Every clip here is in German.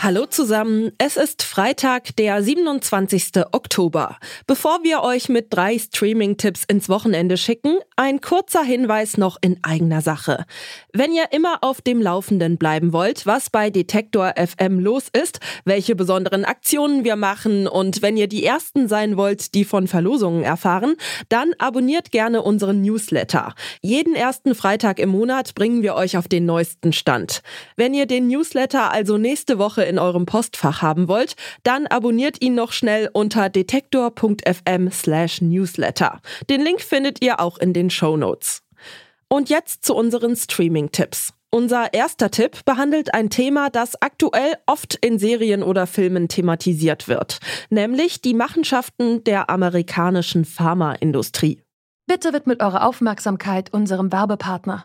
Hallo zusammen, es ist Freitag, der 27. Oktober. Bevor wir euch mit drei Streaming-Tipps ins Wochenende schicken, ein kurzer Hinweis noch in eigener Sache. Wenn ihr immer auf dem Laufenden bleiben wollt, was bei Detektor FM los ist, welche besonderen Aktionen wir machen und wenn ihr die Ersten sein wollt, die von Verlosungen erfahren, dann abonniert gerne unseren Newsletter. Jeden ersten Freitag im Monat bringen wir euch auf den neuesten Stand. Wenn ihr den Newsletter also nächste Woche in eurem Postfach haben wollt, dann abonniert ihn noch schnell unter detektor.fm slash newsletter. Den Link findet ihr auch in den Show Notes. Und jetzt zu unseren Streaming-Tipps. Unser erster Tipp behandelt ein Thema, das aktuell oft in Serien oder Filmen thematisiert wird, nämlich die Machenschaften der amerikanischen Pharmaindustrie. Bitte widmet eure Aufmerksamkeit unserem Werbepartner.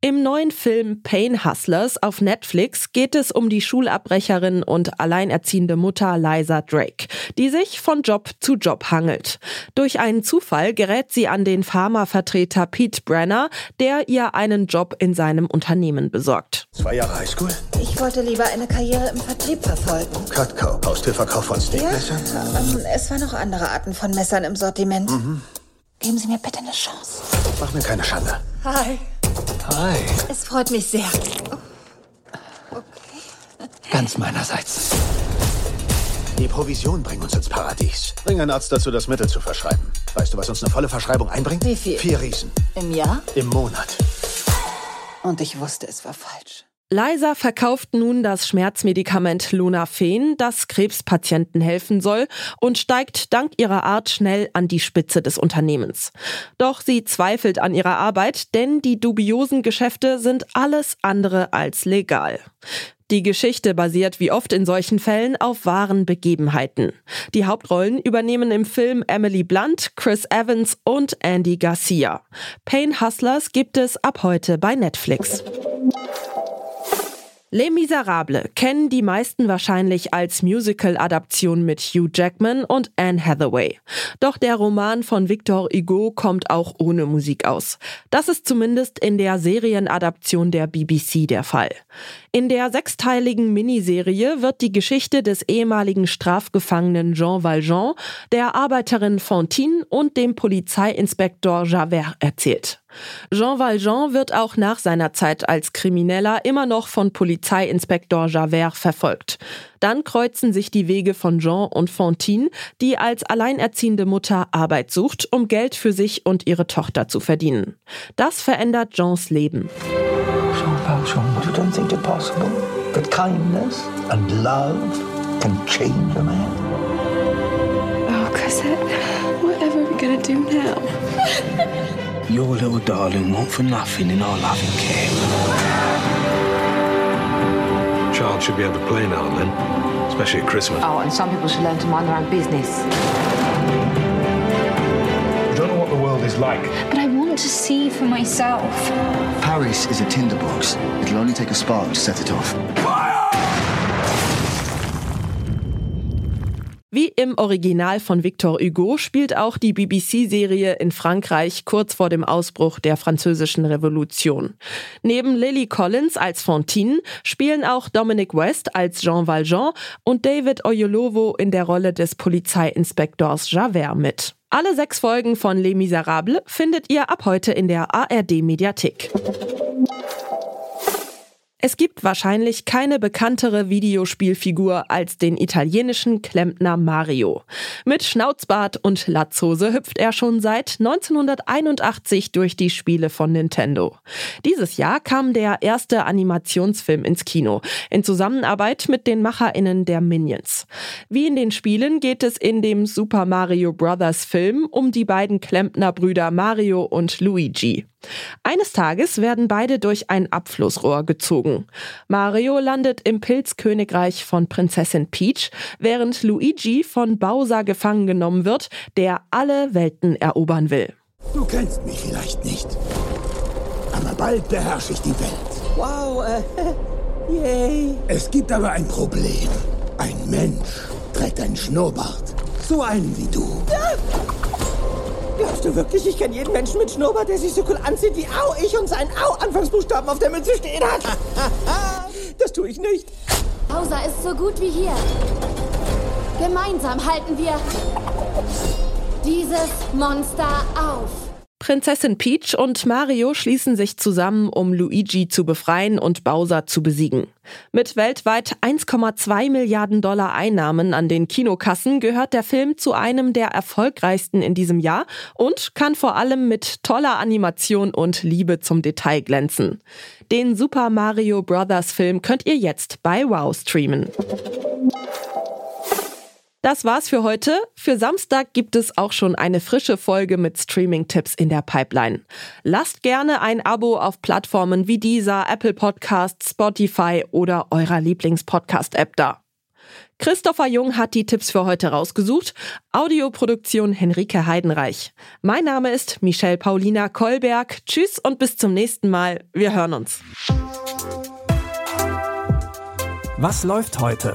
Im neuen Film Pain Hustlers auf Netflix geht es um die Schulabbrecherin und alleinerziehende Mutter Liza Drake, die sich von Job zu Job hangelt. Durch einen Zufall gerät sie an den Pharmavertreter Pete Brenner, der ihr einen Job in seinem Unternehmen besorgt. Zwei Jahre Highschool? Ich wollte lieber eine Karriere im Vertrieb verfolgen. Cutco, Haustürverkauf von Steakmessern? Ja, ähm, es waren noch andere Arten von Messern im Sortiment. Mhm. Geben Sie mir bitte eine Chance. Mach mir keine Schande. Hi. Hi. Es freut mich sehr. Okay. Ganz meinerseits. Die Provision bringt uns ins Paradies. Bring einen Arzt dazu, das Mittel zu verschreiben. Weißt du, was uns eine volle Verschreibung einbringt? Wie viel? Vier Riesen. Im Jahr? Im Monat. Und ich wusste, es war falsch. Liza verkauft nun das Schmerzmedikament Lunafen, das Krebspatienten helfen soll und steigt dank ihrer Art schnell an die Spitze des Unternehmens. Doch sie zweifelt an ihrer Arbeit, denn die dubiosen Geschäfte sind alles andere als legal. Die Geschichte basiert wie oft in solchen Fällen auf wahren Begebenheiten. Die Hauptrollen übernehmen im Film Emily Blunt, Chris Evans und Andy Garcia. Pain Hustlers gibt es ab heute bei Netflix. Les Miserables kennen die meisten wahrscheinlich als Musical-Adaption mit Hugh Jackman und Anne Hathaway. Doch der Roman von Victor Hugo kommt auch ohne Musik aus. Das ist zumindest in der Serienadaption der BBC der Fall. In der sechsteiligen Miniserie wird die Geschichte des ehemaligen Strafgefangenen Jean Valjean, der Arbeiterin Fantine und dem Polizeiinspektor Javert erzählt. Jean Valjean wird auch nach seiner Zeit als Krimineller immer noch von Polizeiinspektor Javert verfolgt. Dann kreuzen sich die Wege von Jean und Fantine, die als alleinerziehende Mutter Arbeit sucht, um Geld für sich und ihre Tochter zu verdienen. Das verändert Jeans Leben. Jean Valjean, you don't think it possible that kindness and love can change a man? Oh, Cosette, whatever are we gonna do now? Your little darling won't for nothing in our loving care. Child should be able to play now and then, especially at Christmas. Oh, and some people should learn to mind their own business. You don't know what the world is like. But I want to see for myself. Paris is a tinderbox. It'll only take a spark to set it off. Wie im Original von Victor Hugo spielt auch die BBC-Serie in Frankreich kurz vor dem Ausbruch der Französischen Revolution. Neben Lily Collins als Fantine spielen auch Dominic West als Jean Valjean und David Oyelowo in der Rolle des Polizeiinspektors Javert mit. Alle sechs Folgen von Les Miserables findet ihr ab heute in der ARD-Mediathek. Es gibt wahrscheinlich keine bekanntere Videospielfigur als den italienischen Klempner Mario. Mit Schnauzbart und Latzhose hüpft er schon seit 1981 durch die Spiele von Nintendo. Dieses Jahr kam der erste Animationsfilm ins Kino, in Zusammenarbeit mit den MacherInnen der Minions. Wie in den Spielen geht es in dem Super Mario Bros. Film um die beiden Klempnerbrüder Mario und Luigi. Eines Tages werden beide durch ein Abflussrohr gezogen. Mario landet im Pilzkönigreich von Prinzessin Peach, während Luigi von Bowser gefangen genommen wird, der alle Welten erobern will. Du kennst mich vielleicht nicht, aber bald beherrsche ich die Welt. Wow, äh, yay. Es gibt aber ein Problem. Ein Mensch trägt einen Schnurrbart. So einen wie du. Ja. Glaubst du wirklich, ich kenne jeden Menschen mit Schnurrbart, der sich so cool anzieht wie Au, ich und seinen Au-Anfangsbuchstaben auf der Mütze stehen hat? das tue ich nicht. Bowser ist so gut wie hier. Gemeinsam halten wir dieses Monster auf. Prinzessin Peach und Mario schließen sich zusammen, um Luigi zu befreien und Bowser zu besiegen. Mit weltweit 1,2 Milliarden Dollar Einnahmen an den Kinokassen gehört der Film zu einem der erfolgreichsten in diesem Jahr und kann vor allem mit toller Animation und Liebe zum Detail glänzen. Den Super Mario Bros. Film könnt ihr jetzt bei Wow streamen. Das war's für heute. Für Samstag gibt es auch schon eine frische Folge mit Streaming-Tipps in der Pipeline. Lasst gerne ein Abo auf Plattformen wie dieser, Apple Podcasts, Spotify oder eurer Lieblings-Podcast-App da. Christopher Jung hat die Tipps für heute rausgesucht. Audioproduktion Henrike Heidenreich. Mein Name ist Michelle Paulina Kolberg. Tschüss und bis zum nächsten Mal. Wir hören uns. Was läuft heute?